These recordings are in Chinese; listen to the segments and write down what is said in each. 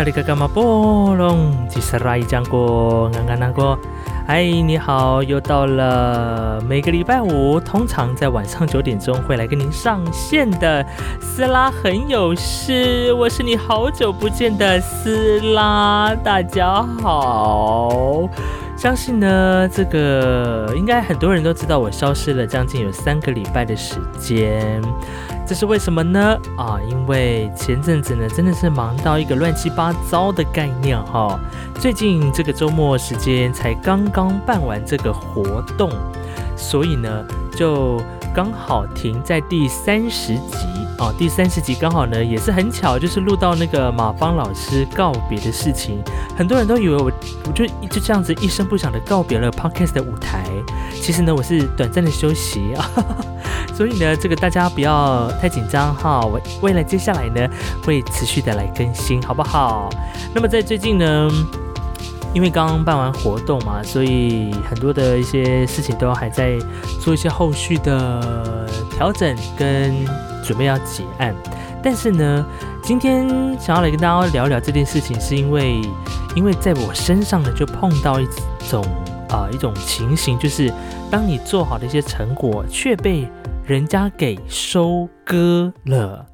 嗨，你好，萨利卡卡马波隆，吉斯拉伊江过，安安那过。嗨，你好，又到了每个礼拜五，通常在晚上九点钟会来跟您上线的斯拉很有事，我是你好久不见的斯拉，大家好。相信呢，这个应该很多人都知道，我消失了将近有三个礼拜的时间。这是为什么呢？啊，因为前阵子呢，真的是忙到一个乱七八糟的概念哈。最近这个周末时间才刚刚办完这个活动，所以呢，就刚好停在第三十集啊。第三十集刚好呢，也是很巧，就是录到那个马芳老师告别的事情。很多人都以为我，我就就这样子一声不响的告别了 Podcast 的舞台。其实呢，我是短暂的休息啊。所以呢，这个大家不要太紧张哈。我未来接下来呢，会持续的来更新，好不好？那么在最近呢，因为刚办完活动嘛，所以很多的一些事情都还在做一些后续的调整跟准备要结案。但是呢，今天想要来跟大家聊聊这件事情，是因为因为在我身上呢，就碰到一种啊一种情形，就是当你做好的一些成果却被人家给收割了，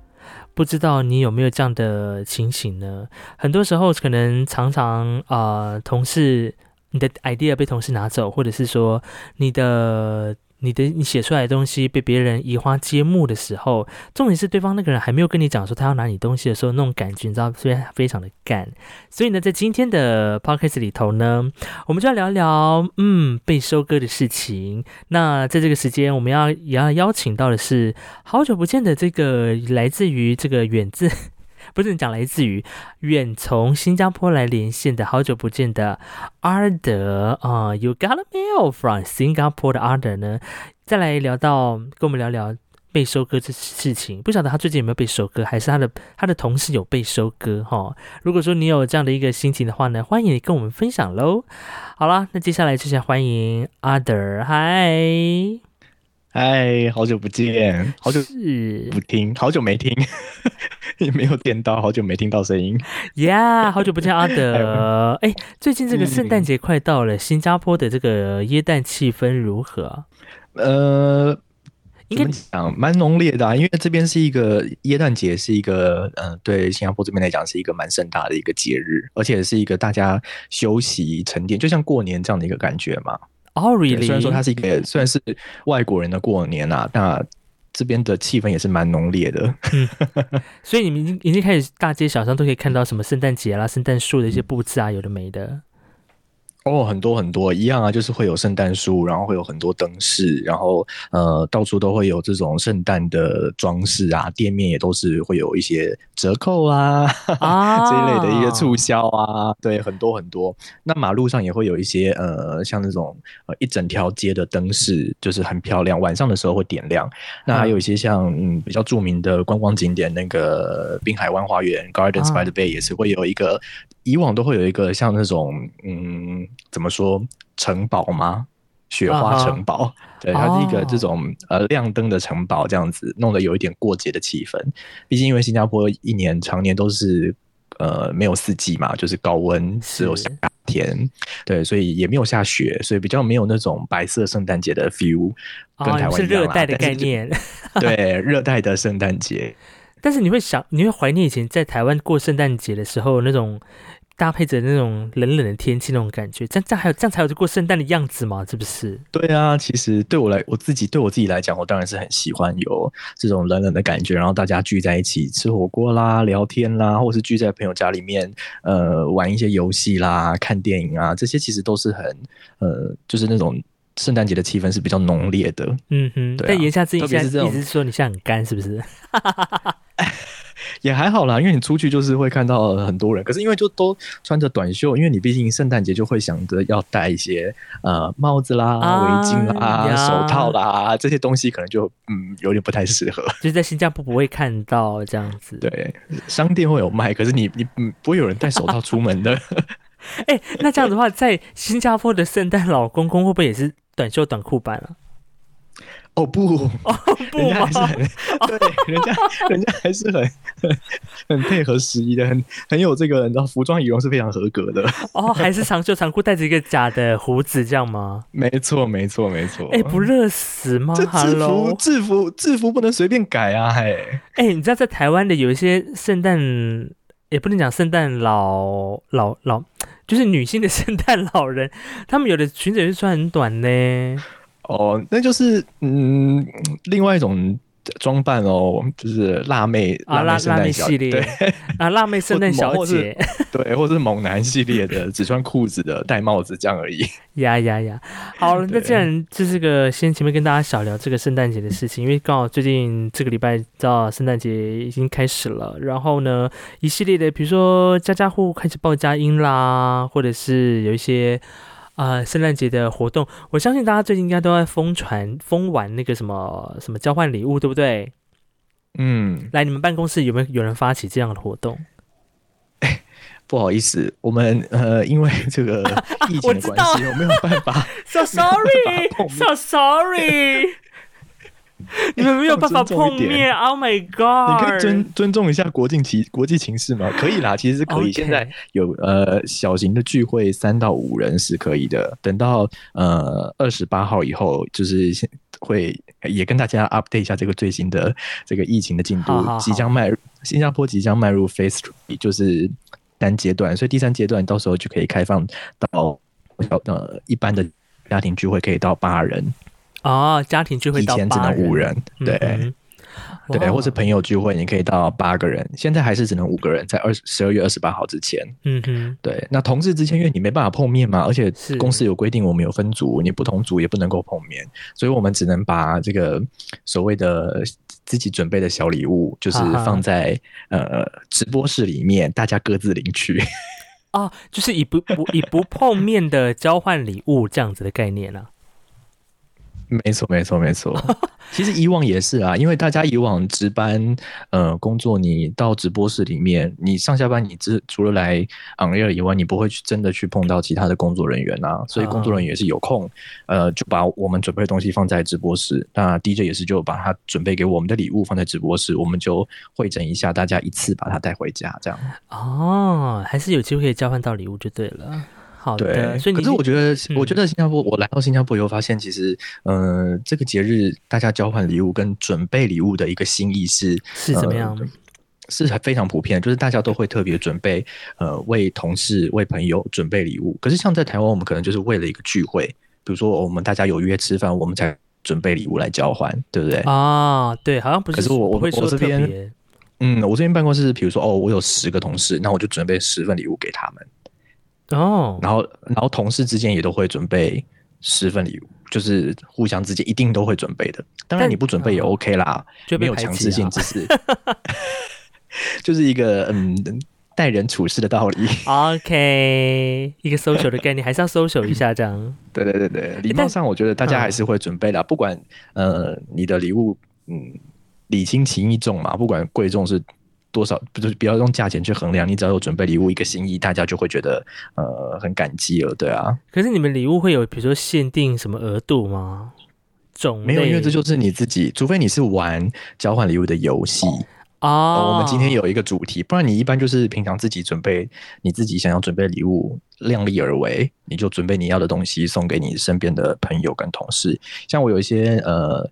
不知道你有没有这样的情形呢？很多时候可能常常啊，同事你的 idea 被同事拿走，或者是说你的。你的你写出来的东西被别人移花接木的时候，重点是对方那个人还没有跟你讲说他要拿你东西的时候，那种感觉你知道，虽然非常的干。所以呢，在今天的 podcast 里头呢，我们就要聊聊嗯被收割的事情。那在这个时间，我们要也要邀请到的是好久不见的这个来自于这个远自。不是讲来自于远从新加坡来连线的好久不见的阿德啊，You got a mail from Singapore 的阿德呢？再来聊到跟我们聊聊被收割这事情，不晓得他最近有没有被收割，还是他的他的同事有被收割哈？如果说你有这样的一个心情的话呢，欢迎你跟我们分享喽。好了，那接下来就先欢迎阿德，嗨。嗨，好久不见，好久不听，好久没听，也没有点到，好久没听到声音。Yeah，，好久不见阿德。哎，最近这个圣诞节快到了，新加坡的这个耶诞气氛如何？呃，应该讲蛮浓烈的，因为这边是一个耶诞节，是一个嗯，对新加坡这边来讲是一个蛮盛大的一个节日，而且是一个大家休息沉淀，就像过年这样的一个感觉嘛。哦？虽然说它是一个，虽然是外国人的过年啊，那这边的气氛也是蛮浓烈的。所以你们已经已经开始大街小巷都可以看到什么圣诞节啦、圣诞树的一些布置啊，有的没的。哦，很多很多一样啊，就是会有圣诞树，然后会有很多灯饰，然后呃，到处都会有这种圣诞的装饰啊，店面也都是会有一些折扣啊 这一类的一些促销啊，对，很多很多。那马路上也会有一些呃，像那种呃一整条街的灯饰，就是很漂亮，晚上的时候会点亮。那还有一些像嗯比较著名的观光景点，那个滨海湾花园 Gardens by the Bay 也是会有一个。以往都会有一个像那种嗯，怎么说城堡吗？雪花城堡，对，它是一个这种呃亮灯的城堡，这样子弄得有一点过节的气氛。毕竟因为新加坡一年常年都是呃没有四季嘛，就是高温，只有夏天，对，所以也没有下雪，所以比较没有那种白色圣诞节的 feel，跟台湾是热带的概念，对，热带的圣诞节。但是你会想，你会怀念以前在台湾过圣诞节的时候那种。搭配着那种冷冷的天气，那种感觉，这样这样还有这样才有过圣诞的样子嘛？是不是？对啊，其实对我来，我自己对我自己来讲，我当然是很喜欢有这种冷冷的感觉，然后大家聚在一起吃火锅啦、聊天啦，或是聚在朋友家里面，呃，玩一些游戏啦、看电影啊，这些其实都是很呃，就是那种圣诞节的气氛是比较浓烈的。嗯哼，但言下之意，意思是说你现在很干，是不是？也还好啦，因为你出去就是会看到很多人，可是因为就都穿着短袖，因为你毕竟圣诞节就会想着要戴一些呃帽子啦、围巾啦、手套啦这些东西，可能就嗯有点不太适合。就是在新加坡不会看到这样子。对，商店会有卖，可是你你嗯不会有人戴手套出门的。哎，那这样子的话，在新加坡的圣诞老公公会不会也是短袖短裤版啊？哦不，哦 不人家还是很对，人家人家还是很很 很配合时宜的，很很有这个，你知道服装仪容是非常合格的。哦，还是长袖长裤，戴着一个假的胡子这样吗？没错，没错，没错。哎、不热死吗这制服制服制服不能随便改啊！嘿，哎、你知道在台湾的有一些圣诞，也不能讲圣诞老老老，就是女性的圣诞老人，他们有的裙子也是穿很短呢。哦，那就是嗯，另外一种装扮哦，就是辣妹啊，辣辣妹系列对啊，辣妹圣诞小姐，对，或是猛男系列的，只穿裤子的，戴帽子这样而已。呀呀呀！好 了，那对既然这是个先前面跟大家小聊这个圣诞节的事情，因为刚好最近这个礼拜到圣诞节已经开始了，然后呢，一系列的比如说家家户户开始报佳音啦，或者是有一些呃圣诞节的活动，我相信大家最近应该都在疯传疯玩那个什么什么交换礼物，对不对？嗯，来，你们办公室有没有有人发起这样的活动？不好意思，我们呃，因为这个 疫情的关系，我没有办法。So 碰 sorry，so sorry，你们没有办法碰面，Oh my 你 God！你可以尊尊重一下国境情国际情势吗？可以啦，其实是可以。现在有呃小型的聚会，三到五人是可以的。等到呃二十八号以后，就是现会也跟大家 update 一下这个最新的这个疫情的进度，好好好即将迈入新加坡即将迈入 Phase Three，就是单阶段，所以第三阶段到时候就可以开放到呃一般的家庭聚会可以到八人，哦，家庭聚会到以前只，能五人，对。嗯对，或是朋友聚会，你可以到八个人，现在还是只能五个人，在二十二月二十八号之前。嗯哼，对，那同事之间，因为你没办法碰面嘛，而且公司有规定，我们有分组，你不同组也不能够碰面，所以我们只能把这个所谓的自己准备的小礼物，就是放在呃直播室里面，大家各自领取。哦，就是以不不以不碰面的交换礼物这样子的概念啊。没错，没错，没错。其实以往也是啊，因为大家以往值班呃工作，你到直播室里面，你上下班你只除了来 on air 以外，你不会去真的去碰到其他的工作人员啊，所以工作人员也是有空，呃，就把我们准备的东西放在直播室。那 DJ 也是就把他准备给我们的礼物放在直播室，我们就会诊一下，大家一次把它带回家，这样。哦，还是有机会可以交换到礼物就对了。好的，对，所以可是我觉得，嗯我觉得新加坡，我来到新加坡以后发现，其实，呃，这个节日大家交换礼物跟准备礼物的一个心意是是怎么样？呃是非常普遍，就是大家都会特别准备，呃，为同事、为朋友准备礼物。可是像在台湾，我们可能就是为了一个聚会，比如说我们大家有约吃饭，我们才准备礼物来交换，对不对？啊，对，好像不是，可是我我我这边嗯，我这边办公室，比如说哦，我有十个同事，那我就准备十份礼物给他们。哦，然后然后同事之间也都会准备十份礼物，就是互相之间一定都会准备的。当然你不准备也嗯 OK 啦，就没有强制性，只是 就是一个嗯待人处事的道理。OK，一个 social 的概念，还是要 social 一下这样。对对对对，礼貌上我觉得大家还是会准备的，不管呃你的礼物嗯礼轻情意重嘛，不管贵重是。多少不就是不要用价钱去衡量，你只要有准备礼物一个心意，大家就会觉得呃很感激了，对啊。可是你们礼物会有比如说限定什么额度吗？种没有，因为这就是你自己，除非你是玩交换礼物的游戏。哦哦，我们今天有一个主题，不然你一般就是平常自己准备你自己想要准备礼物，量力而为，你就准备你要的东西送给你身边的朋友跟同事。像我有一些呃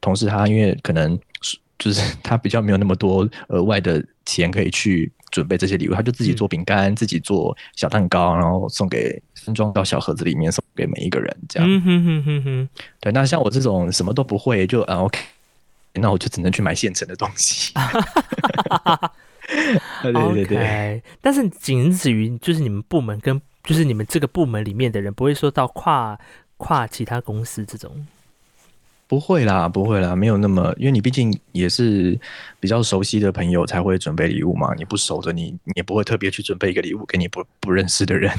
同事，他因为可能是就是 他比较没有那么多额外的钱可以去准备这些礼物，他就自己做饼干，自己做小蛋糕，然后送给分装到小盒子里面，送给每一个人这样。嗯哼哼哼哼，对，那像我这种什么都不会，就啊 OK，那我就只能去买现成的东西。对对对对但是仅止于就是你们部门跟就是你们这个部门里面的人，不会说到跨跨其他公司这种。不会啦，不会啦，没有那么，因为你毕竟也是比较熟悉的朋友才会准备礼物嘛，你不熟的你，你也不会特别去准备一个礼物给你不不认识的人，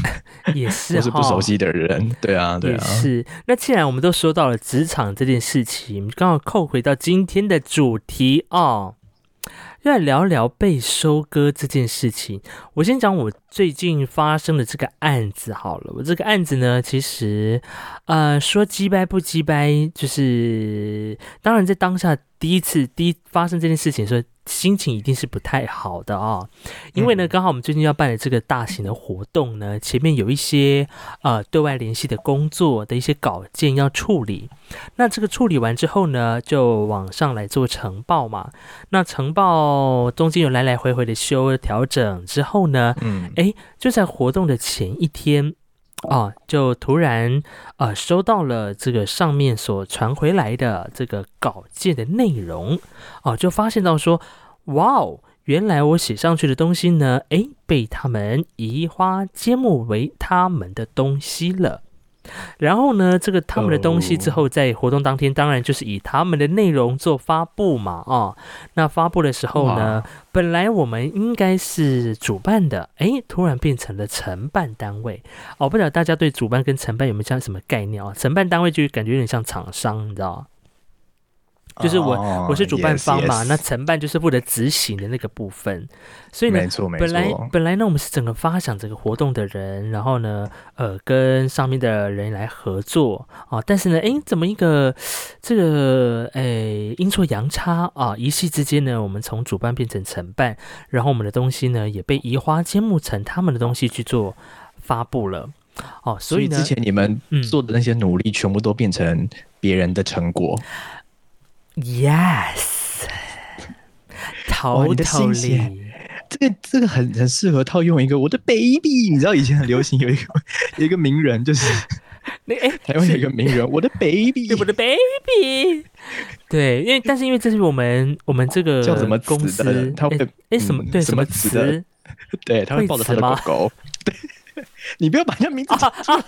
也是或是不熟悉的人。对啊，对啊，也是。那既然我们都说到了职场这件事情，刚好扣回到今天的主题哦。就来聊聊被收割这件事情。我先讲我最近发生的这个案子好了。我这个案子呢，其实呃说鸡掰不鸡掰，就是当然在当下第一次第一发生这件事情的时候。心情一定是不太好的啊，因为呢，刚好我们最近要办的这个大型的活动呢，前面有一些呃对外联系的工作的一些稿件要处理。那这个处理完之后呢，就往上来做呈报嘛。那呈报中间有来来回回的修调整之后呢，嗯，哎，就在活动的前一天。啊，就突然呃收到了这个上面所传回来的这个稿件的内容，哦，就发现到说，哇哦，原来我写上去的东西呢，诶，被他们移花接木为他们的东西了。然后呢，这个他们的东西之后在活动当天，当然就是以他们的内容做发布嘛，啊，那发布的时候呢，本来我们应该是主办的，哎，突然变成了承办单位，哦，不知道大家对主办跟承办有没有这样什么概念啊？承办单位就感觉有点像厂商，你知道吗？就是我我是主办方嘛，那承办就是负责执行的那个部分，所以呢，本来本来呢，我们是整个发想这个活动的人，然后呢，呃，跟上面的人来合作啊，但是呢，哎，怎么一个这个哎阴错阳差啊，一夕之间呢，我们从主办变成承办，然后我们的东西呢也被移花接木成他们的东西去做发布了，哦，所以之前你们做的那些努力，全部都变成别人的成果。Yes，头的心这个这个很很适合套用一个我的 baby，你知道以前很流行有一个 有一个名人，就是 那哎 台湾有一个名人，我的 baby，我的 baby，对，因为但是因为这是我们我们这个叫什么公司，他会哎什么对什么词，对，他会抱着他的狗狗，对，你不要把人家名字讲出来。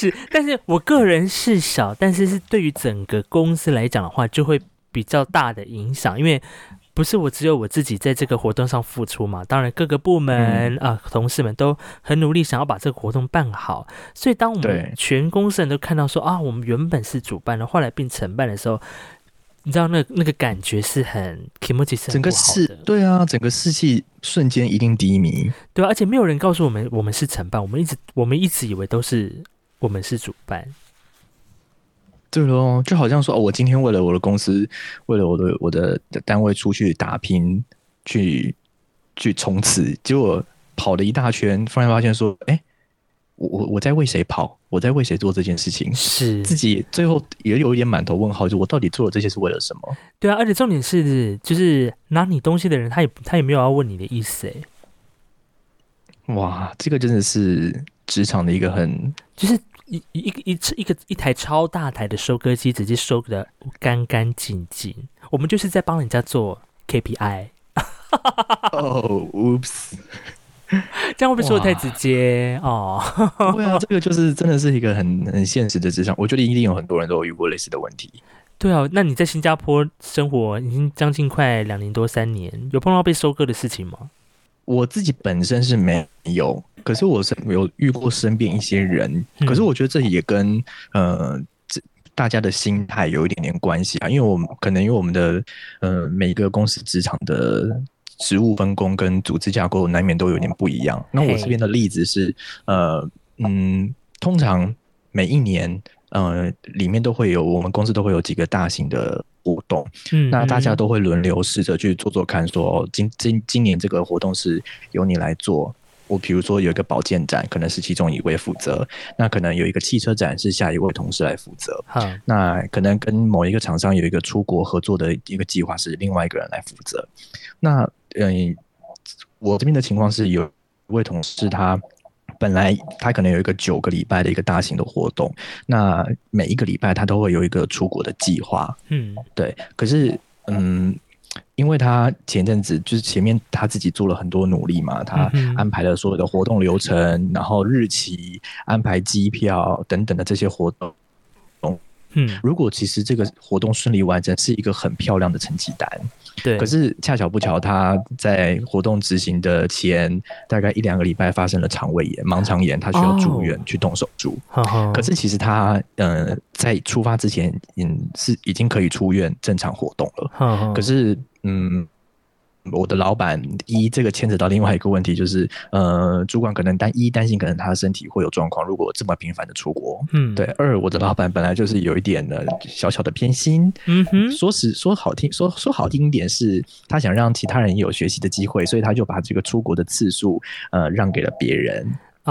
是，但是我个人是小，但是是对于整个公司来讲的话，就会比较大的影响，因为不是我只有我自己在这个活动上付出嘛，当然各个部门啊同事们都很努力想要把这个活动办好，所以当我们全公司人都看到说啊，我们原本是主办的，后来变承办的时候。你知道那那个感觉是很 emoji 是整个士对啊，整个士气瞬间一定低迷，对啊，而且没有人告诉我们我们是承办，我们一直我们一直以为都是我们是主办，对咯，就好像说哦，我今天为了我的公司，为了我的我的单位出去打拼，去去冲刺，结果跑了一大圈，突然发现说，哎。我我我在为谁跑？我在为谁做这件事情？是自己最后也有一点满头问号，就我到底做了这些是为了什么？对啊，而且重点是，就是拿你东西的人，他也他也没有要问你的意思哎。哇，这个真的是职场的一个很，就是一一个一次一个一台超大台的收割机，直接收的干干净净。我们就是在帮人家做 KPI。哦，Oops。这样会不会说的太直接哦？对啊，这个就是真的是一个很很现实的职场。我觉得一定有很多人都有遇过类似的问题。对啊，那你在新加坡生活已经将近快两年多三年，有碰到被收割的事情吗？我自己本身是没有，可是我是有遇过身边一些人。可是我觉得这也跟呃，这大家的心态有一点点关系啊。因为我们可能因为我们的呃每个公司职场的。职务分工跟组织架构难免都有点不一样。那我这边的例子是，呃，嗯，通常每一年，呃，里面都会有我们公司都会有几个大型的活动。嗯，那大家都会轮流试着去做做看，说今今今年这个活动是由你来做。我比如说有一个保健展，可能是其中一位负责；那可能有一个汽车展是下一位同事来负责。那可能跟某一个厂商有一个出国合作的一个计划是另外一个人来负责。那嗯，我这边的情况是有一位同事，他本来他可能有一个九个礼拜的一个大型的活动，那每一个礼拜他都会有一个出国的计划，嗯，对。可是，嗯，因为他前阵子就是前面他自己做了很多努力嘛，他安排了所有的活动流程，然后日期、安排机票等等的这些活动。嗯，如果其实这个活动顺利完成，是一个很漂亮的成绩单。对。可是恰巧不巧，他在活动执行的前大概一两个礼拜发生了肠胃炎、盲肠炎，他需要住院去动手术。可是其实他呃在出发之前，嗯是已经可以出院正常活动了。可是嗯。我的老板一，这个牵扯到另外一个问题，就是呃，主管可能担一担心，可能他身体会有状况。如果这么频繁的出国，嗯，对。二，我的老板本来就是有一点的小小的偏心，嗯哼。说实说好听，说说好听一点，是他想让其他人有学习的机会，所以他就把这个出国的次数呃让给了别人，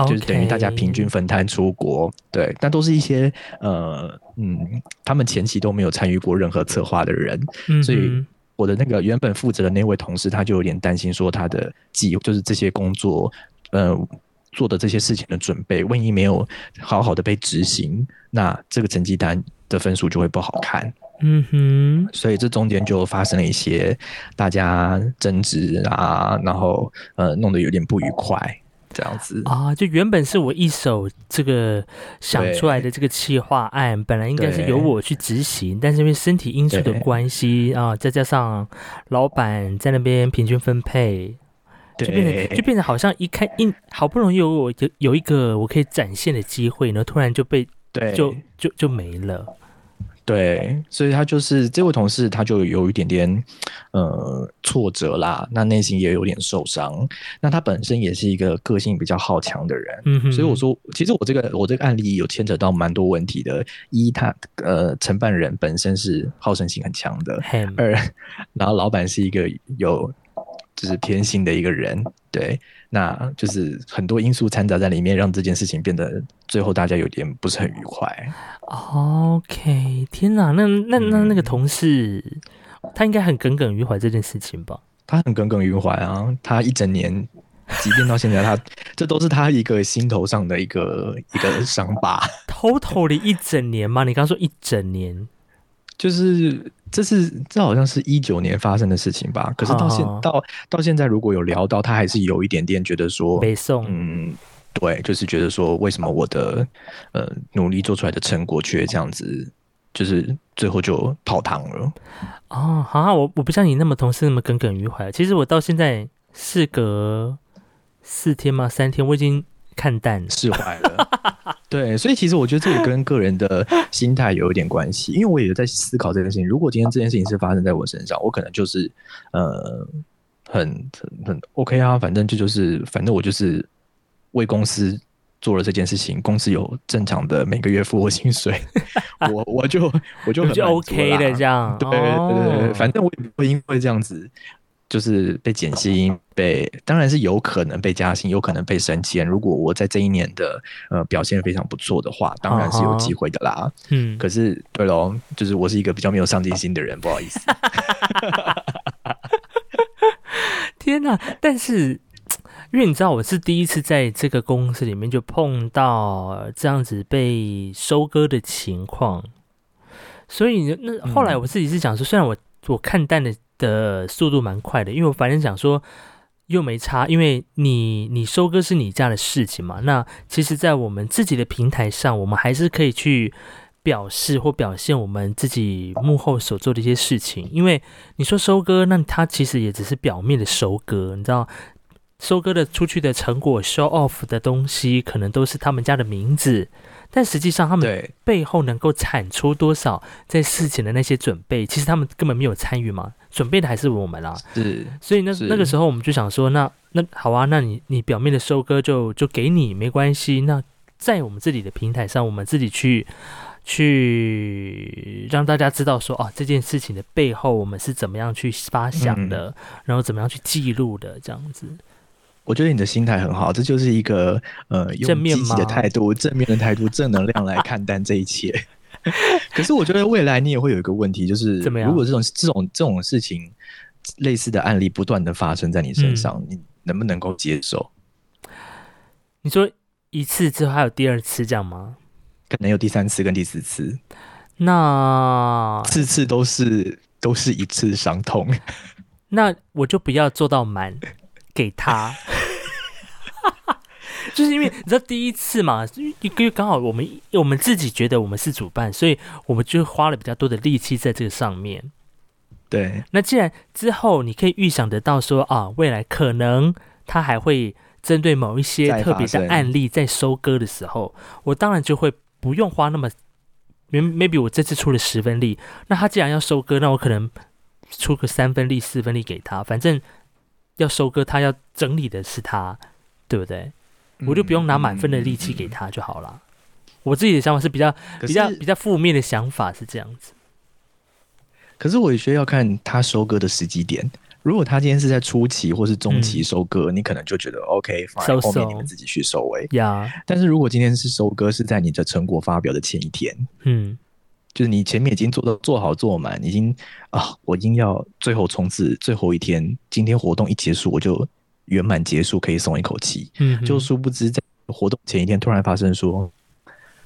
就是等于大家平均分摊出国。对，但都是一些呃嗯，他们前期都没有参与过任何策划的人，所以。我的那个原本负责的那位同事，他就有点担心，说他的计就是这些工作，呃，做的这些事情的准备，万一没有好好的被执行，那这个成绩单的分数就会不好看。嗯哼，所以这中间就发生了一些大家争执啊，然后呃，弄得有点不愉快。这样子。啊，就原本是我一手这个想出来的这个企划案，本来应该是由我去执行，但是因为身体因素的关系啊，再加上老板在那边平均分配，就变成就变成好像一开一好不容易有我有有一个我可以展现的机会呢，突然就被对。就就就没了。对，所以他就是这位同事，他就有一点点呃挫折啦，那内心也有点受伤。那他本身也是一个个性比较好强的人，嗯所以我说，其实我这个我这个案例有牵扯到蛮多问题的。一，他呃承办人本身是好胜心很强的；二，然后老板是一个有就是偏心的一个人，对。那就是很多因素掺杂在里面，让这件事情变得最后大家有点不是很愉快。OK，天哪，那那那那个同事，他应该很耿耿于怀这件事情吧？他很耿耿于怀啊，他一整年，即便到现在，他 这都是他一个心头上的一个一个伤疤。Total 的一整年吗？你刚说一整年，就是。这是这好像是一九年发生的事情吧？可是到现到到现在，如果有聊到，他还是有一点点觉得说，北宋，嗯，对，就是觉得说，为什么我的呃努力做出来的成果却这样子，就是最后就泡汤了。哦，好，我我不像你那么同事那么耿耿于怀。其实我到现在事隔四天吗？三天，我已经看淡释怀了。对，所以其实我觉得这也跟个人的心态有一点关系，因为我也在思考这件事情。如果今天这件事情是发生在我身上，我可能就是呃，很很很 OK 啊，反正这就是反正我就是为公司做了这件事情，公司有正常的每个月付我薪水，我我就我就很就 OK 的这样，对对对对，反正我也不会因为这样子。就是被减薪，被当然是有可能被加薪，有可能被升迁。如果我在这一年的呃表现非常不错的话，当然是有机会的啦。嗯，可是对喽，就是我是一个比较没有上进心的人，不好意思。天哪！但是因为你知道，我是第一次在这个公司里面就碰到这样子被收割的情况，所以那后来我自己是想说，虽然我我看淡的。的速度蛮快的，因为我反正想说又没差，因为你你收割是你家的事情嘛。那其实，在我们自己的平台上，我们还是可以去表示或表现我们自己幕后所做的一些事情。因为你说收割，那它其实也只是表面的收割，你知道，收割的出去的成果，show off 的东西，可能都是他们家的名字。但实际上，他们背后能够产出多少在事前的那些准备，其实他们根本没有参与嘛，准备的还是我们啦。是，所以那那个时候我们就想说，那那好啊，那你你表面的收割就就给你没关系。那在我们自己的平台上，我们自己去去让大家知道说，哦，这件事情的背后我们是怎么样去发想的，然后怎么样去记录的，这样子。我觉得你的心态很好，这就是一个呃用积极的态度、正面的态度、正能量来看待这一切。可是我觉得未来你也会有一个问题，就是怎么样如果这种这种这种事情类似的案例不断的发生在你身上，你能不能够接受？你说一次之后还有第二次这样吗？可能有第三次跟第四次，那次次都是都是一次伤痛，那我就不要做到满。给他，就是因为你知道第一次嘛，因为刚好我们我们自己觉得我们是主办，所以我们就花了比较多的力气在这个上面。对，那既然之后你可以预想得到说啊，未来可能他还会针对某一些特别的案例在收割的时候，我当然就会不用花那么，maybe 我这次出了十分力，那他既然要收割，那我可能出个三分力、四分力给他，反正要收割他要整理的是他，对不对？我就不用拿满分的力气给他就好了。我自己的想法是比较比较比较负面的想法是这样子。可是我也需要看他收割的时机点。如果他今天是在初期或是中期收割，你可能就觉得 OK，放在后面你们自己去收尾。呀，但是如果今天是收割是在你的成果发表的前一天，嗯，就是你前面已经做到做好做满，已经啊，我已经要最后冲刺最后一天，今天活动一结束我就圆满结束，可以松一口气。嗯，就殊不知在活动前一天突然发生说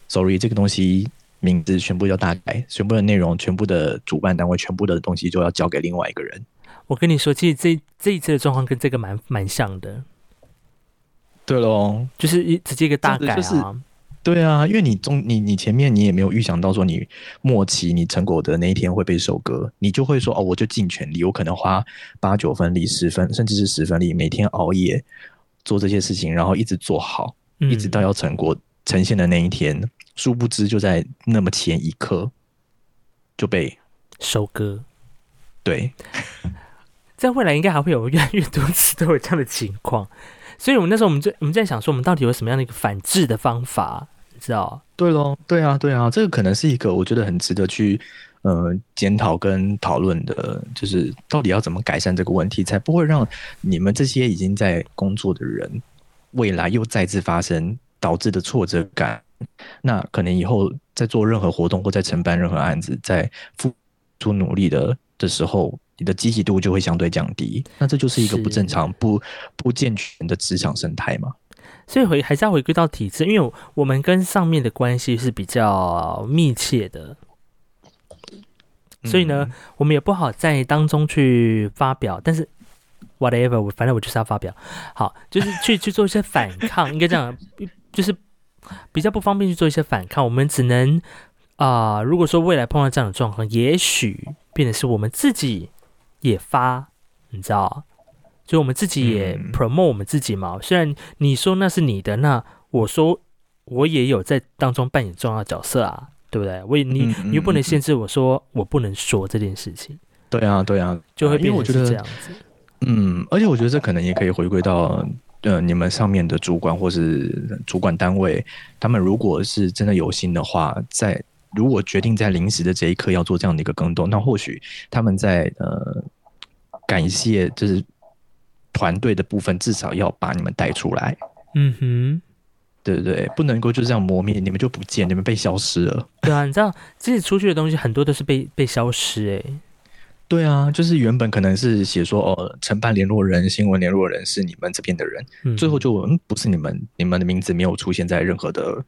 ，Sorry，这个东西。名字全部要大改，全部的内容，全部的主办单位，全部的东西就要交给另外一个人。我跟你说，其实这这一次的状况跟这个蛮蛮像的。对喽，就是一直接一个大改啊。对啊，因为你中你你前面你也没有预想到说你末期你成果的那一天会被收割，你就会说哦，我就尽全力，我可能花八九分力、十分甚至是十分力，每天熬夜做这些事情，然后一直做好，一直到要成果呈现的那一天。殊不知，就在那么前一刻就被收割。对，在未来应该还会有越来越多次都有这样的情况，所以我们那时候我们在我们在想说，我们到底有什么样的一个反制的方法？你知道？对喽，对啊，对啊，这个可能是一个我觉得很值得去呃检讨跟讨论的，就是到底要怎么改善这个问题，才不会让你们这些已经在工作的人，未来又再次发生导致的挫折感。那可能以后在做任何活动或在承办任何案子，在付出努力的的时候，你的积极度就会相对降低。那这就是一个不正常、不不健全的职场生态嘛？所以回还是要回归到体制，因为我们跟上面的关系是比较密切的，所以呢，我们也不好在当中去发表。但是 whatever，我反正我就是要发表，好，就是去去做一些反抗，应该这样，就是。比较不方便去做一些反抗，我们只能啊，如果说未来碰到这样的状况，也许变得是我们自己也发，你知道，就我们自己也 promote 我们自己嘛。虽然你说那是你的，那我说我也有在当中扮演重要角色啊，对不对？我也你你又不能限制我说我不能说这件事情。对啊，对啊，就会变成是这样子。嗯，而且我觉得这可能也可以回归到。呃，你们上面的主管或是主管单位，他们如果是真的有心的话，在如果决定在临时的这一刻要做这样的一个更动，那或许他们在呃感谢就是团队的部分，至少要把你们带出来。嗯哼，对对对，不能够就这样磨灭，你们就不见，你们被消失了。对啊，你知道自己出去的东西很多都是被被消失哎。对啊，就是原本可能是写说哦，承办联络人、新闻联络人是你们这边的人，最后就嗯不是你们，你们的名字没有出现在任何的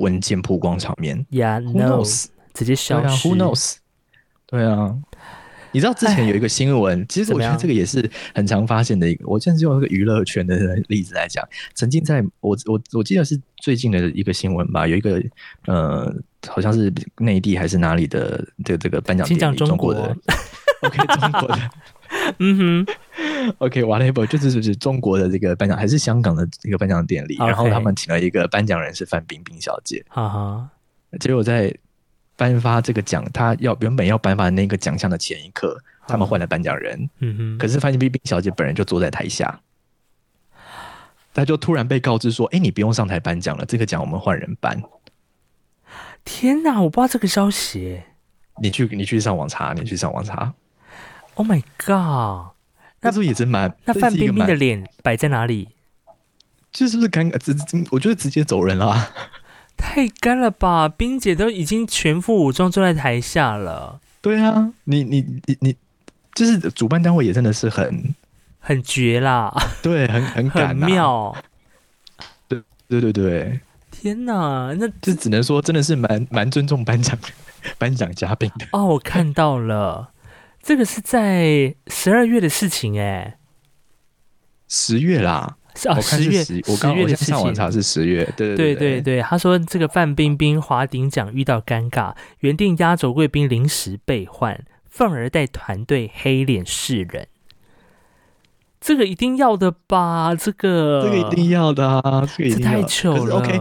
文件曝光场面。Yeah，Who knows？直接消失。Who knows？对啊，你知道之前有一个新闻，其实我觉得这个也是很常发现的一个。我现在用一个娱乐圈的例子来讲，曾经在我我我记得是最近的一个新闻吧，有一个呃，好像是内地还是哪里的的这个颁奖典礼，中国。的。OK，中国的，嗯哼，OK，whatever，就是就是中国的这个颁奖，还是香港的一个颁奖典礼，然后他们请了一个颁奖人是范冰冰小姐，哈哈，结果在颁发这个奖，他要原本要颁发那个奖项的前一刻，他们换了颁奖人，嗯哼，可是范冰冰小姐本人就坐在台下，她就突然被告知说，哎，你不用上台颁奖了，这个奖我们换人颁。天哪，我不知道这个消息，你去你去上网查，你去上网查。Oh my god！那时候也真蛮……那范冰冰的脸摆在哪里？就是不是尴尬？直我觉得直接走人了，太干了吧！冰姐都已经全副武装坐在台下了。对啊，你你你你，就是主办单位也真的是很很绝啦。对，很很很妙。对对对对，天哪！那就只能说真的是蛮蛮尊重颁奖颁奖嘉宾的。哦，我看到了。这个是在十二月的事情哎，十月啦，啊，我看十月十，我刚我上网查。是十月，对对对对对，他说这个范冰冰华鼎奖遇到尴尬，原定压轴贵宾临时被换，反而带团队黑脸示人。这个一定要的吧？这个这个一定要的啊，这个一定要。可是糗了。OK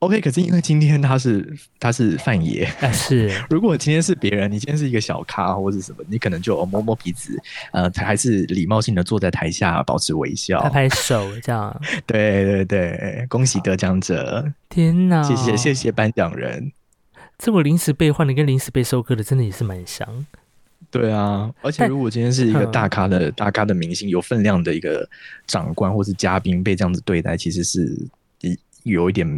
OK，可是因为今天他是他是范爷，但，是 如果今天是别人，你今天是一个小咖或者什么，你可能就哦摸摸鼻子，呃，还是礼貌性的坐在台下保持微笑拍。拍手这样。对对对，恭喜得奖者，天哪！谢谢谢谢颁奖人。这我临时被换的跟临时被收割的，真的也是蛮像。对啊，而且如果今天是一个嗯大咖的、大咖的明星，有分量的一个长官或是嘉宾被这样子对待，其实是一有一点，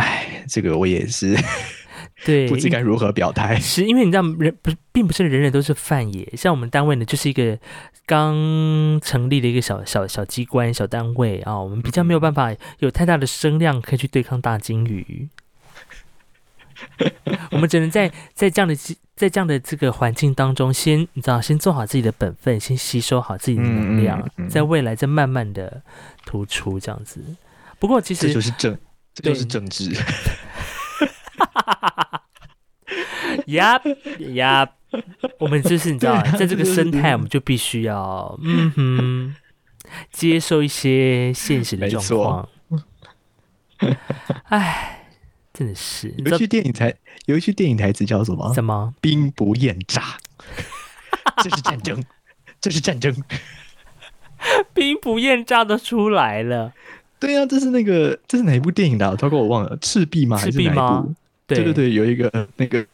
哎，这个我也是 对，不知该如何表态。是因为你知道，人不是，并不是人人都是范爷。像我们单位呢，就是一个刚成立的一个小小小机关、小单位啊，我们比较没有办法有太大的声量可以去对抗大金鱼。我们只能在在这样的在这样的这个环境当中，先你知道，先做好自己的本分，先吸收好自己的能量，嗯嗯嗯在未来再慢慢的突出这样子。不过其这实就是政，这就是政治。呀呀，我们就是你知道，在这个生态，我们就必须要嗯哼，接受一些现实的状况。哎，真的是，有一句电影台有一句电影台词叫什么？什么？兵不厌诈。这是战争，这是战争。兵不厌诈都出来了，对啊，这是那个这是哪一部电影的、啊？糟糕，我忘了，赤壁吗？还赤是哪一壁吗部？对对对对，有一个 那个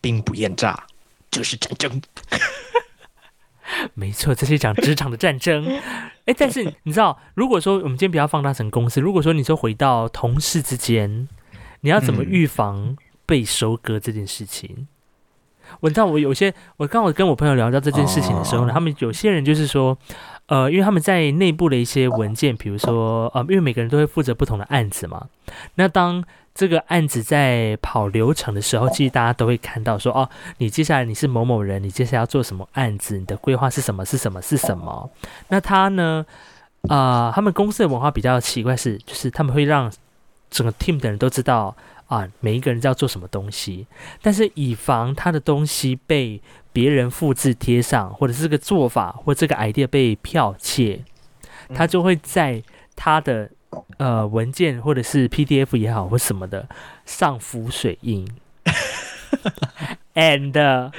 兵不厌诈，这是战争。没错，这是一场职场的战争。哎，但是你知道，如果说我们今天不要放大成公司，如果说你说回到同事之间，你要怎么嗯预防被收割这件事情？我知道，我有些我刚好跟我朋友聊到这件事情的时候呢，哦他们有些人就是说，呃，因为他们在内部的一些文件，比如说，呃，因为每个人都会负责不同的案子嘛，那当这个案子在跑流程的时候，其实大家都会看到说，哦，你接下来你是某某人，你接下来要做什么案子，你的规划是什么？是什么？是什么？那他呢？啊、他们公司的文化比较奇怪是，就是他们会让整个 team 的人都知道啊，每一个人要做什么东西，但是以防他的东西被别人复制贴上，或者是这个做法或这个 idea 被剽窃，他就会在他的呃文件或者是 PDF 也好或什么的上浮水印，and 呃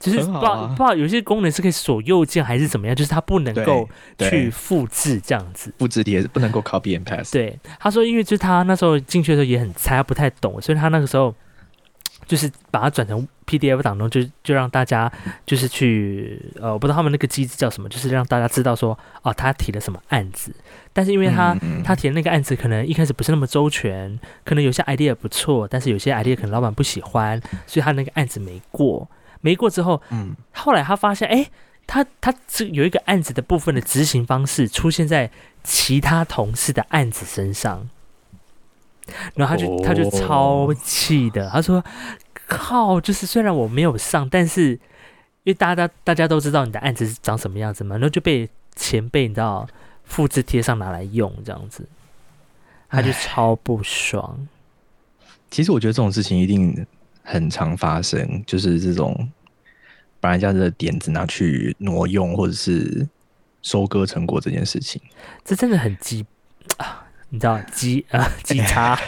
就是不知道、不知道有些功能是可以锁右键还是怎么样，就是它不能够去复制这样子。复制贴不能够 copy and pass。对，他说，因为就是他那时候进去的时候也很菜，他不太懂，所以他那个时候就是把它转成 PDF 档中，就就让大家就是去呃，我不知道他们那个机制叫什么，就是让大家知道说哦，他提了什么案子，但是因为他、他提的那个案子可能一开始不是那么周全，可能有些 idea 不错，但是有些 idea 可能老板不喜欢，所以他那个案子没过。没过之后，嗯，后来他发现，哎，他他这有一个案子的部分的执行方式出现在其他同事的案子身上，然后他就、他就哦超气的，他说：“靠，就是虽然我没有上，但是因为大家大家都知道你的案子是长什么样子嘛，然后就被前辈你知道复制贴上拿来用这样子，他就超不爽。其实我觉得这种事情一定很常发生，就是这种把人家的点子拿去挪用，或者是收割成果这件事情。这真的很鸡啊，你知道鸡啊鸡叉。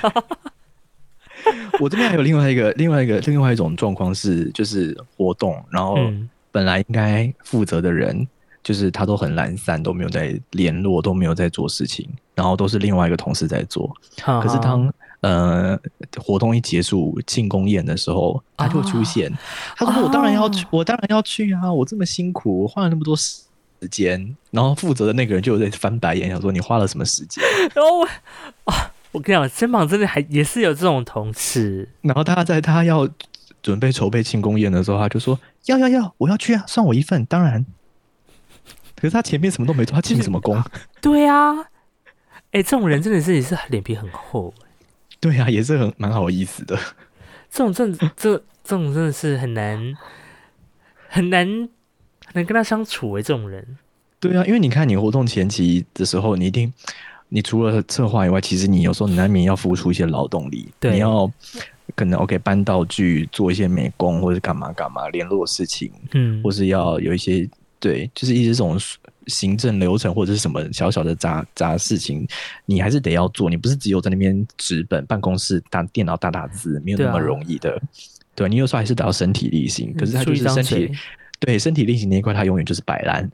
我这边还有另外一个、另外一个、另外一种状况是，就是活动，然后嗯本来应该负责的人，就是他都很懒散，都没有在联络，都没有在做事情，然后都是另外一个同事在做。可可是当呃活动一结束庆功宴的时候，他就会出现。他说：“我当然要去，哦我当然要去啊！我这么辛苦，我花了那么多时间。”然后负责的那个人就有在翻白眼，想说：“你花了什么时间 然后我啊，我跟你讲，肩膀真的还也是有这种同事，？”然后他在他要准备筹备庆功宴的时候，他就说：“要要要，我要去啊，算我一份，当然。”可是他前面什么都没做，他庆什么功？对啊，哎，这种人真的是也是脸皮很厚，对啊，也是很蛮好意思的。这种真的 这这种真的是很难很难很难跟他相处哎，这种人。对啊，因为你看你活动前期的时候，你一定你除了策划以外，其实你有时候难免要付出一些劳动力，对。你要可能 OK 搬道具、做一些美工或者干嘛干嘛联络事情，嗯。或是要有一些对，就是一直这种行政流程或者是什么小小的杂杂事情，你还是得要做。你不是只有在那边纸本办公室打电脑打打字，没有那么容易的。对你有时候还是得要身体力行，可是他就是身体嘴对身体力行那一块，他永远就是摆烂。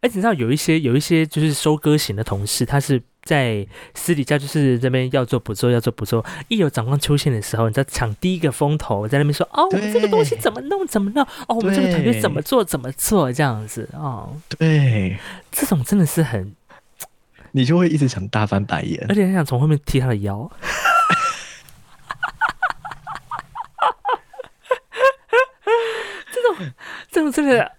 而 且你知道有一些有一些就是收割型的同事，他是在私底下就是这边要做不做要做不做，一有长官出现的时候，你在抢第一个风头，在那边说哦，我们这个东西怎么弄怎么弄，哦，我们这个团队怎么做怎么做这样子哦，对这种真的是很，你就会一直想大翻白眼而。且很想从后面踢他的腰。这种这种真的，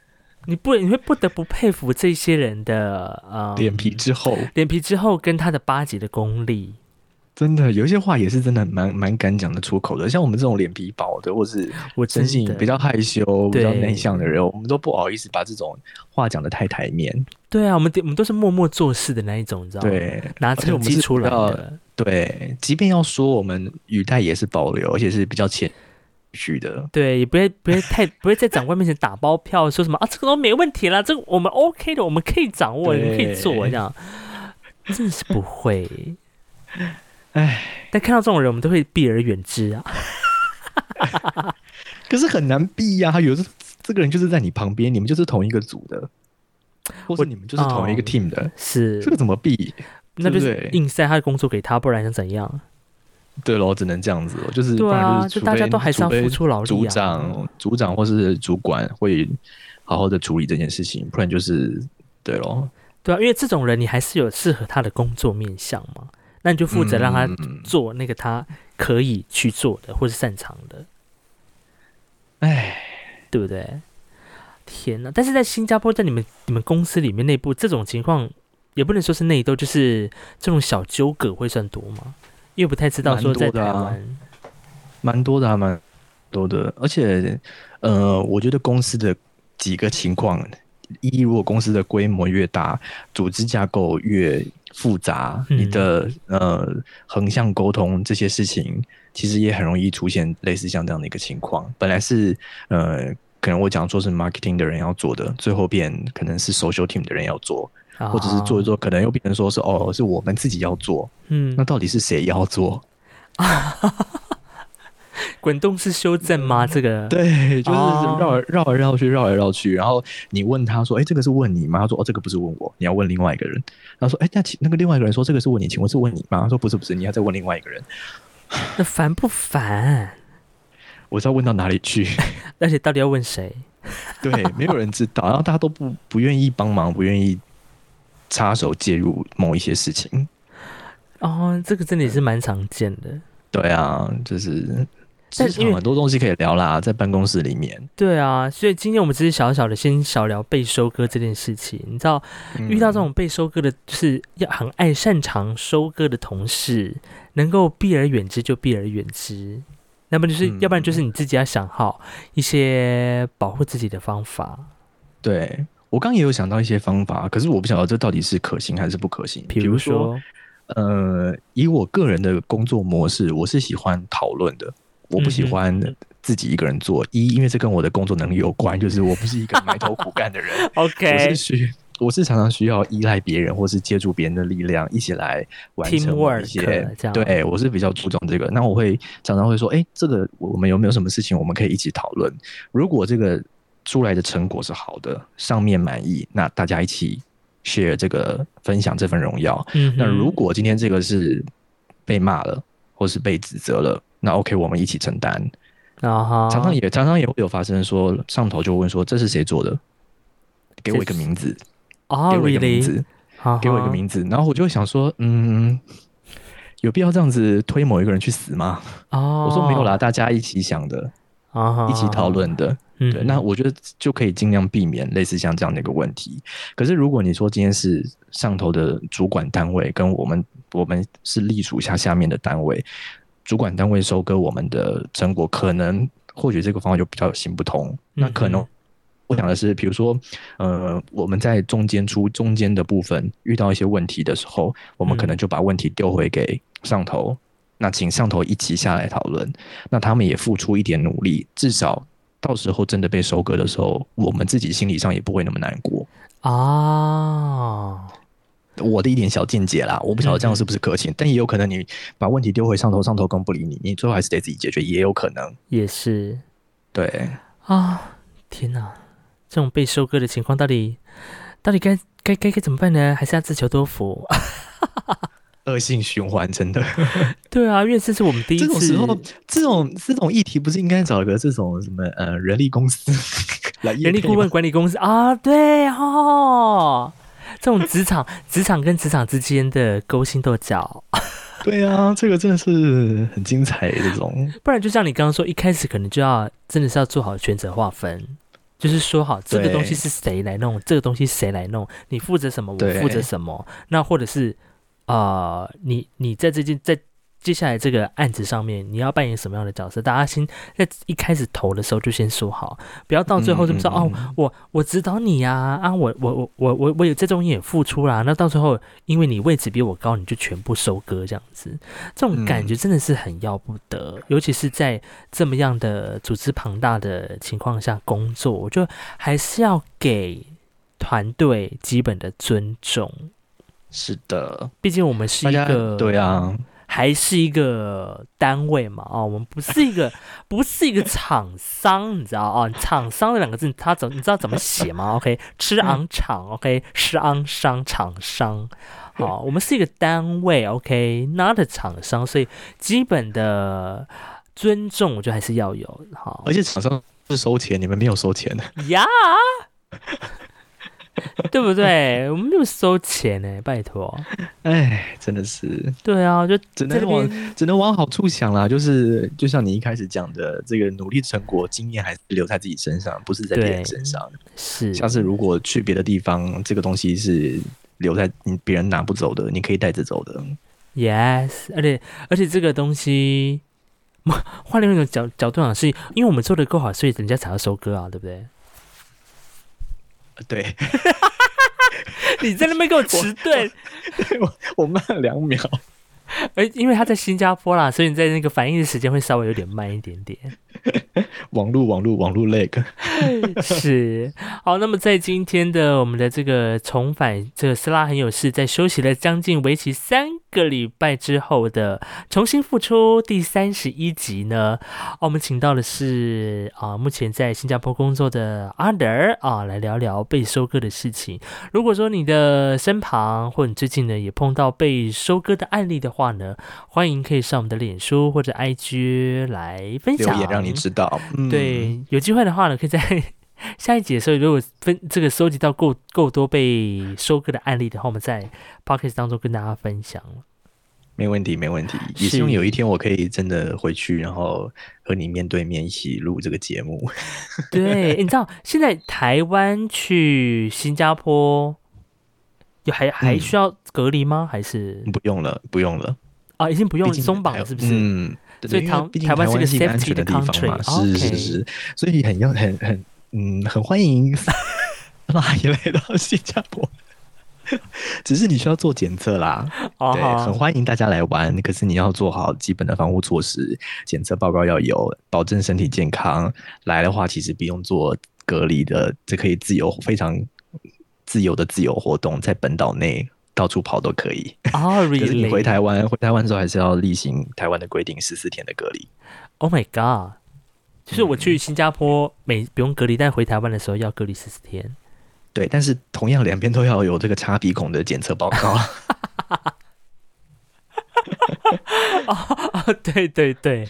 你不你会不得不佩服这些人的呃脸皮之厚，脸皮之后跟他的巴结的功力。真的有一些话也是真的蛮蛮敢讲得出口的。像我们这种脸皮薄的，或是我真生性比较害羞、比较内向的人，我们都不好意思把这种话讲得太台面。对啊，我们我们都是默默做事的那一种，你知道吗？，对，拿成绩出来的。对，即便要说，我们语带也是保留，而且是比较谦虚的。对，也不会不会太不会在长官面前打包票，说什么啊这个都没问题啦，这个我们 OK 的，我们可以掌握，你们可以做这样，真的是不会。哎，但看到这种人，我们都会避而远之啊。可是很难避呀、有时候这个人就是在你旁边，你们就是同一个组的，或者你们就是同一个哦 team 的，是这，个怎么避？那就是硬塞他的工作给他，不然想怎样？对喽，只能这样子咯，就是对啊就大家都还是要付出劳力啊组长、组长或是主管会好好的处理这件事情，不然就是对喽。对啊，因为这种人你还是有适合他的工作面向嘛，那你就负责让他嗯做那个他可以去做的或是擅长的。哎，对不对？天呐！但是在新加坡，在你们你们公司里面内部这种情况，也不能说是内斗，就是这种小纠葛会算多吗？因为不太知道说在台湾，蛮多的、啊，蛮多的。而且，呃，我觉得公司的几个情况，一如果公司的规模越大，组织架构越复杂，嗯你的呃横向沟通这些事情，其实也很容易出现类似像这样的一个情况。本来是呃，可能我讲说是 marketing 的人要做的，最后变可能是 social team 的人要做，啊或者是做一做，可能又变成说是哦，是我们自己要做。嗯那，到底是谁要做？滚动式修正吗？这个对，就是哦绕绕来绕去，绕来绕去。然后你问他说：“哎，这个是问你吗？”他说：“哦，这个不是问我，你要问另外一个人。”他说：“哎，那请那个另外一个人说这个是问你，请问是问你吗？”他说：“不是，不是，你要再问另外一个人。那烦不烦？我知道问到哪里去。而且到底要问谁？对，没有人知道，然后大家都不不愿意帮忙，不愿意插手介入某一些事情。哦，这个真的也是蛮常见的。对啊，就是但因为职场很多东西可以聊啦，在办公室里面对啊，所以今天我们只是小小的先小聊被收割这件事情。你知道，嗯遇到这种被收割的，就是要很爱擅长收割的同事，能够避而远之就避而远之。那么就是，嗯要不然就是你自己要想好一些保护自己的方法，对我刚也有想到一些方法，可是我不晓得这到底是可行还是不可行。比如说，呃，以我个人的工作模式，我是喜欢讨论的，我不喜嗯欢自己一个人做。一，因为这跟我的工作能力有关，就是我不是一个埋头苦干的人，OK 我是需我是常常需要依赖别人，或是借助别人的力量一起来完成一些。对我是比较注重这个。那我会常常会说，哎，这个我们有没有什么事情我们可以一起讨论？如果这个出来的成果是好的，上面满意，那大家一起 share 这个分享这份荣耀。嗯，那如果今天这个是被骂了，或是被指责了，那 OK，我们一起承担。啊哈，常常也常常也会有发生说，上头就问说这是谁做的？给我一个名字，哦给我一个名，really，字，哈给我一个名字。然后我就会想说，嗯，有必要这样子推某一个人去死吗？哦，我说没有啦，大家一起想的，一起讨论的。嗯，对，那我觉得就可以尽量避免类似像这样的一个问题。可是如果你说今天是上头的主管单位，跟我们我们是隶属下下面的单位，主管单位收割我们的成果，可能或许这个方法就比较行不通。那可能嗯我想的是，比如说，呃，我们在中间出中间的部分遇到一些问题的时候，我们可能就把问题丢回给上头，那请上头一起下来讨论，那他们也付出一点努力，至少到时候真的被收割的时候，我们自己心理上也不会那么难过啊。我的一点小见解啦，我不晓得这样是不是可行，但也有可能你把问题丢回上头，上头更不理你，你最后还是得自己解决，也有可能。也是，对啊，天哪，这种被收割的情况到底到底该该该该怎么办呢？还是要自求多福？恶性循环，真的。对啊，因为这是我们第一次。这种时候，这种这种议题不是应该找一个这种什么呃人力公司 来人力顾问管理公司啊？对哦。这种职场、职场跟职场之间的勾心斗角，对啊，这个真的是很精彩。这种，不然就像你刚刚说，一开始可能就要真的是要做好权责划分，就是说好这个东西是谁来弄，这个东西谁来弄，你负责什么，我负责什么。那或者是啊，你你在这件在。接下来这个案子上面，你要扮演什么样的角色？大家先在一开始投的时候就先说好，不要到最后就不知道哦。我我指导你呀，啊，我我我我我我有这种也付出啦。那到最后，因为你位置比我高，你就全部收割这样子，这种感觉真的是很要不得。尤其是在这么样的组织庞大的情况下工作，我就还是要给团队基本的尊重。是的，毕竟我们是一个对啊。还是一个单位嘛，哦，我们不是一个，不是一个厂商，你知道啊？厂商这两个字，它怎你知道怎么写吗？OK，吃昂厂，OK，吃昂商厂商，好，我们是一个单位，OK，not 厂商，所以基本的尊重，我觉得还是要有，好。而且厂商是收钱，你们没有收钱的呀。对不对？我们没有收钱呢，拜托。哎，真的是。对啊，就只能往只能往好处想啦。就是就像你一开始讲的，这个努力成果经验还是留在自己身上，不是在别人身上。是，像是如果去别的地方，这个东西是留在你别人拿不走的，你可以带着走的。Yes，而且而且这个东西，换另一种角角度上，是因为我们做的够好，所以人家才要收割啊，对不对？对，你在那边给我迟钝，我我慢两秒。哎，因为他在新加坡啦，所以你在那个反应的时间会稍微有点慢一点点。网络网络网络 lag 是好。那么在今天的我们的这个重返这个斯拉很有事，在休息了将近为期三个礼拜之后的重新复出第三十一集呢，我们请到的是啊，目前在新加坡工作的阿德啊，来聊聊被收割的事情。如果说你的身旁或你最近呢也碰到被收割的案例的话呢，欢迎可以上我们的脸书或者 IG 来分享。让你知道，嗯对，有机会的话呢，可以在 下一集的时候，如果分这个收集到够够多被收割的案例的话，我们在 p o c k e t 当中跟大家分享。没问题，没问题。也希望有一天我可以真的回去，然后和你面对面一起录这个节目。对，你知道现在台湾去新加坡有还还需要隔离吗？还是不用了？不用了啊，已经不用松绑了，是不是？嗯。所以台台湾是一个安全的地方嘛，是是是，所以很要很很嗯很欢迎 拉一来到新加坡，只是你需要做检测啦，对，很欢迎大家来玩，可是你要做好基本的防护措施，检测报告要有，保证身体健康。来的话，其实不用做隔离的，这可以自由非常自由的自由活动，在本岛内。到处跑都可以啊！可是你回台湾，回台湾之后还是要例行台湾的规定，十四天的隔离。Oh my god！就是我去新加坡每不用隔离，但回台湾的时候要隔离十四天。对，但是同样两边都要有这个插鼻孔的检测报告。啊 对对对！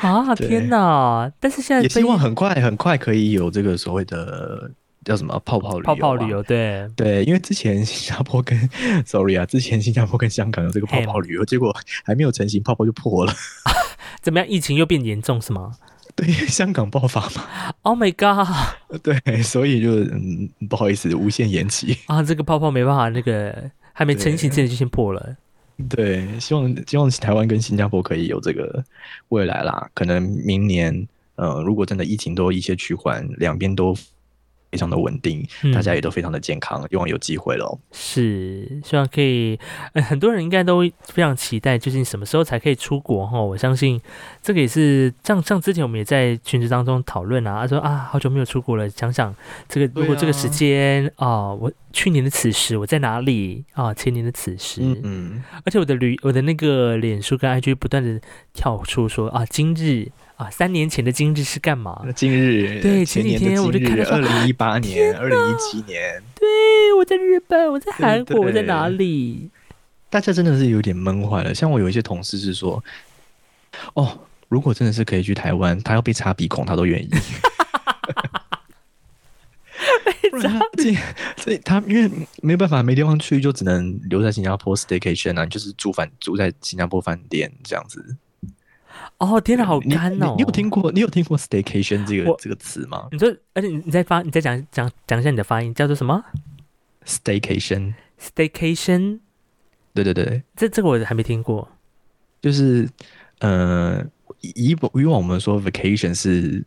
啊，天哪！但是现在也希望很快很快可以有这个所谓的。叫什么泡泡旅游？泡泡旅游，对对，因为之前新加坡跟 sorry 啊，之前新加坡跟香港有这个泡泡旅游，结果还没有成型，泡泡就破了。怎么样？疫情又变严重是吗？对，香港爆发嘛。Oh my god！对，所以就嗯，不好意思，无限延期啊。这个泡泡没办法，那个还没成型，之前就先破了。对，希望希望台湾跟新加坡可以有这个未来啦。可能明年，呃，如果真的疫情都一些趋缓，两边都。非常的稳定，嗯大家也都非常的健康，希望有机会喽。是，希望可以，呃，很多人应该都非常期待，究竟什么时候才可以出国哈？我相信这个也是，像像之前我们也在群组当中讨论啊，他说啊，好久没有出国了，想想这个如果这个时间啊、我去年的此时我在哪里啊？前年的此时，嗯嗯，而且我的旅我的那个脸书跟 IG 不断的跳出说啊，今日啊，三年前的今日是干嘛？那今日对前前几天我就看到二零一八年、二零一七年，对，我在日本，我在韩国，我在哪里？大家真的是有点闷坏了。像我有一些同事是说，哦，如果真的是可以去台湾，他要被插鼻孔，他都愿意。这这他因为没有办法，没地方去，就只能留在新加坡 staycation 啊，就是住饭住在新加坡饭店这样子。哦，天哪，好你干哦！你你有听过你有听过 staycation 这个这个词吗你说，而且你你再发，你再讲讲讲一下你的发音，叫做什么？staycation，？Staycation？对对对，这这个我还没听过。就是呃，以以以往我们说 vacation 是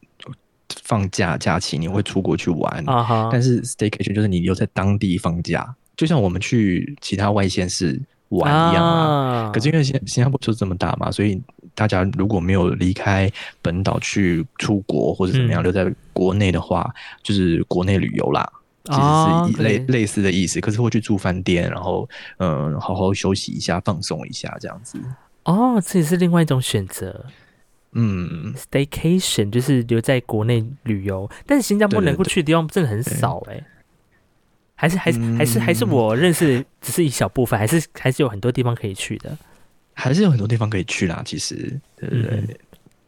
放假假期，你会出国去玩，啊哈，但是 staycation 就是你留在当地放假，就像我们去其他外县市玩一样啊。啊可是因为新新加坡就这么大嘛，所以大家如果没有离开本岛去出国或者怎么样，嗯留在国内的话，就是国内旅游啦。其哦实是一类、对类似的意思，可是会去住饭店，然后嗯，好好休息一下，放松一下这样子。哦，这也是另外一种选择。嗯，Staycation 就是留在国内旅游，但是新加坡能够去的地方真的很少哎、还是还是还是还是嗯我认识的只是一小部分，还是还是有很多地方可以去的。还是有很多地方可以去啦。其实，对对对。嗯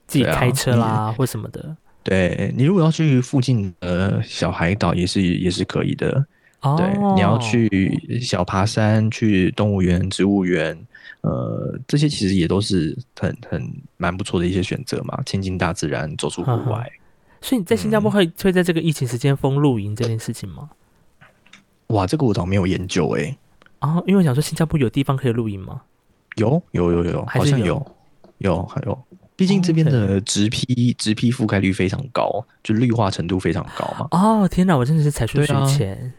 自己开车啦、或什么的。对你如果要去附近的小海岛，也是也是可以的。哦，对，你要去小爬山、去动物园、植物园，呃，这些其实也都是很很蛮不错的一些选择嘛。亲近大自然，走出户嗯外。所以你在新加坡会、会在这个疫情时间封露营这件事情吗？哇，这个我倒没有研究诶、哦，因为我想说新加坡有地方可以露营吗？有有有有，好像有有还有。毕竟这边的植批植批覆盖率非常高，就绿化程度非常高嘛。哦，天哪，我真的是才疏学浅。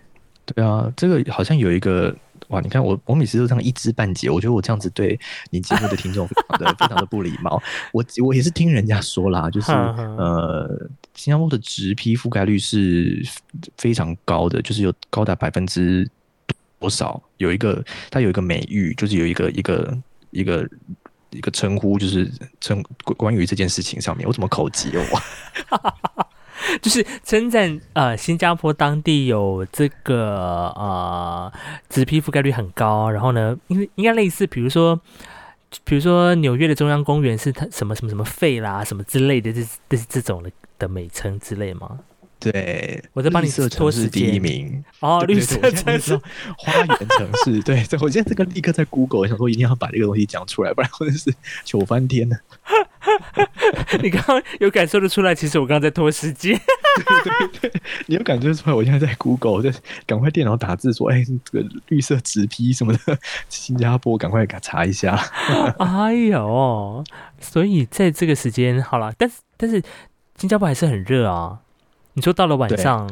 对啊，这个好像有一个哇，你看我我每次都这样一知半解，我觉得我这样子对你节目的听众非常的 非常的不礼貌。我我也是听人家说啦，就是 呃，新加坡的植批覆盖率是非常高的，就是有高达百分之多少？有一个它有一个美誉，就是有一个一个一个。一个称呼就是称关关于这件事情上面，我怎么口急哦？我 就是称赞呃新加坡当地有这个呃植皮覆盖率很高，然后呢，应应该类似，比如说。比如说纽约的中央公园是它什么什么什么费啦什么之类的，这这这种的的美称之类吗？对，我在帮你绿色拖市第一名，哦，对绿色城市花园城市，对，这我现在这个立刻在 Google，想说一定要把这个东西讲出来，不然我真是糗翻天了。你刚刚有感受得出来，其实我刚刚在拖时间。你有感觉出来？我现在在 Google，我在赶快电脑打字说，哎，这个绿色纸批什么的，新加坡赶快给它查一下。哎呦，所以在这个时间好了，但是但是新加坡还是很热啊。你说到了晚上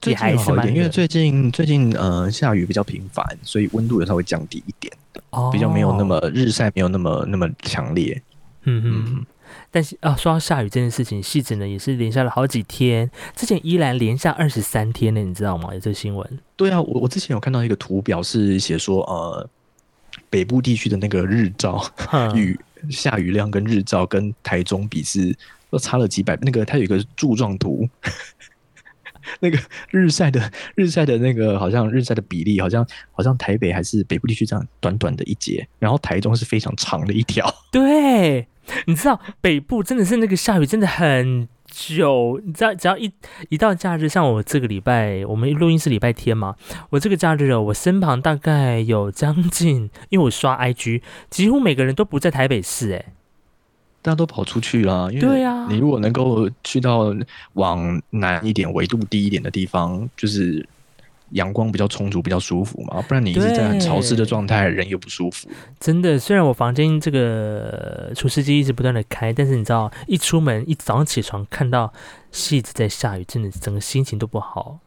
最还好一点，因为最近最近呃下雨比较频繁，所以温度也稍微降低一点，哦比较没有那么日晒没有那么那么强烈。嗯嗯嗯，但是啊，说到下雨这件事情，细致呢也是连下了好几天，之前依然连下二十三天呢，你知道吗？有这新闻。对啊，我我之前有看到一个图表是写说呃北部地区的那个日照。哼雨下雨量跟日照跟台中比是都差了几百，那个它有一个柱状图，那个日晒的日晒的那个好像日晒的比例好像好像台北还是北部地区这样短短的一截，然后台中是非常长的一条。对，你知道北部真的是那个下雨真的很久，你知道只要一一到假日，像我这个礼拜，我们录音是礼拜天嘛，我这个假日哦，我身旁大概有将近，因为我刷 IG，几乎每个人都不在台北市，哎，大家都跑出去啦，因为你如果能够去到往南一点、纬度低一点的地方，就是阳光比较充足，比较舒服嘛。不然你一直在很潮湿的状态，人又不舒服。真的，虽然我房间这个除湿机一直不断的开，但是你知道，一出门一早上起床看到戏子在下雨，真的整个心情都不好。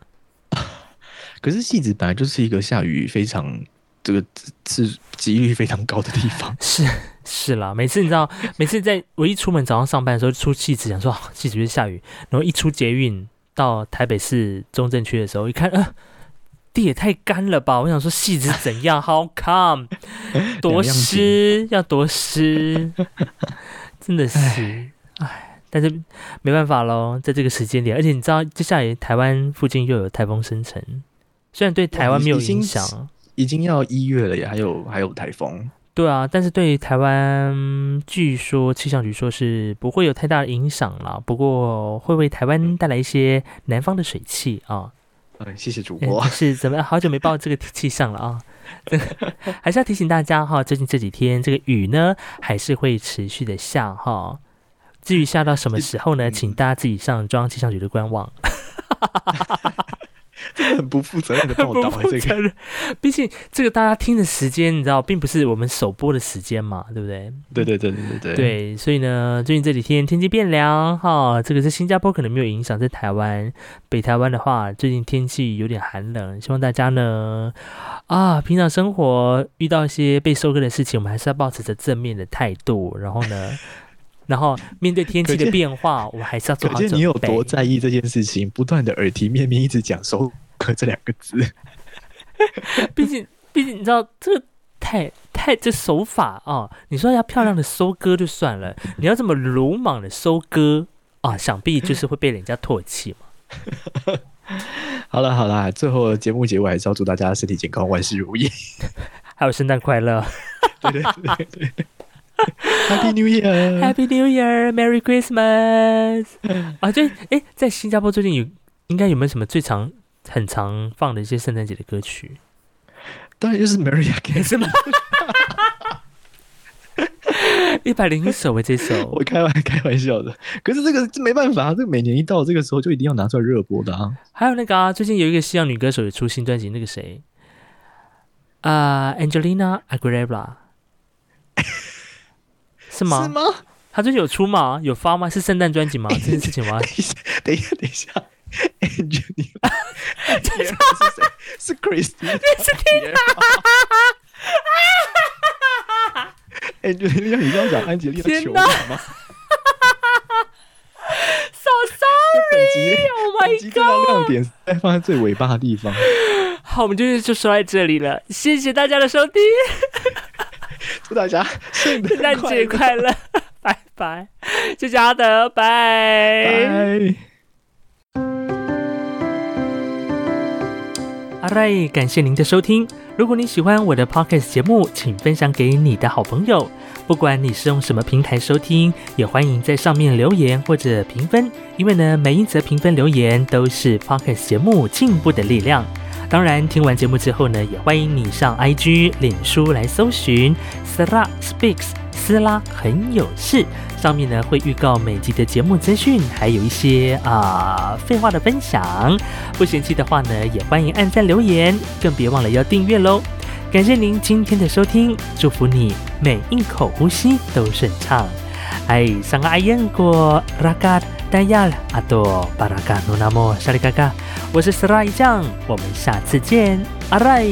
可是戏子本来就是一个下雨非常这个是几率非常高的地方。是是啦，每次你知道，每次在我一出门早上上班的时候出戏子，想说戏子会下雨，然后一出捷运到台北市中正区的时候，一看，呃。地也太干了吧！我想说，戏子怎样？How come？多湿，要多湿，真的是，哎，但是没办法喽，在这个时间点，而且你知道，接下来台湾附近又有台风生成，虽然对台湾没有影响，已经要一月了，耶还有还有台风。对啊，但是对台湾，据说气象局说是不会有太大的影响了，不过会为台湾带来一些南方的水汽啊。嗯，谢谢主播。是怎么样？好久没报这个气象了啊！还是要提醒大家哈，最近这几天这个雨呢，还是会持续的下哈。至于下到什么时候呢？请大家自己上中央气象局的官网。真的很不负责任的报道，这个。毕竟这个大家听的时间，你知道，并不是我们首播的时间嘛，对不对？对对对对对对。对，所以呢，最近这几天天气变凉哈，这个在新加坡可能没有影响，在台湾、北台湾的话，最近天气有点寒冷，希望大家呢，啊，平常生活遇到一些被收割的事情，我们还是要保持着正面的态度，然后呢。然后面对天气的变化，我还是要做好准备。你有多在意这件事情？不断的耳提面命，一直讲“收割”这两个字。毕竟，毕竟你知道，这太太这手法啊！你说要漂亮的收割就算了，你要这么鲁莽的收割啊，想必就是会被人家唾弃嘛。好了好了，最后节目结尾还是要祝大家身体健康，万事如意，还有圣诞快乐。对对对对。Happy New Year! Happy New Year! Merry Christmas! 啊，就哎，在新加坡最近有应该有没有什么最常很常放的一些圣诞节的歌曲？当然就是 Merry Again 是吗？一百零一首为这首，我开玩开玩笑的。可是这个这没办法，这个每年一到这个时候就一定要拿出来热播的啊。还有那个啊，最近有一个西洋女歌手也出新专辑，那个谁啊，Angelina Aguilera。是吗？是吗？他最近有出吗？有发吗？是圣诞专辑吗？这件事情吗？等一下，等一下，Angelina，是谁？是 Christy，是 Tina。Angelina，你刚讲安吉丽的球吗？So sorry，Oh my god！亮点再放在最尾巴的地方。好，我们就就说在这里了，谢谢大家的收听。祝大家圣诞 节快乐，拜拜，谢谢阿德，拜。阿瑞，感谢您的收听。如果你喜欢我的 podcast 节目，请分享给你的好朋友。不管你是用什么平台收听，也欢迎在上面留言或者评分，因为呢，每一则评分留言都是 podcast 节目进步的力量。当然，听完节目之后呢，也欢迎你上 IG、脸书来搜寻 Sla Speaks，斯拉很有事。上面呢会预告每集的节目资讯，还有一些啊废话的分享。不嫌弃的话呢，也欢迎按赞留言，更别忘了要订阅喽。感谢您今天的收听，祝福你每一口呼吸都顺畅。哎，上个阿燕过拉嘎。大家阿多巴拉嘎努那莫沙里嘎嘎，我是斯拉一酱，我们下次见，阿赖。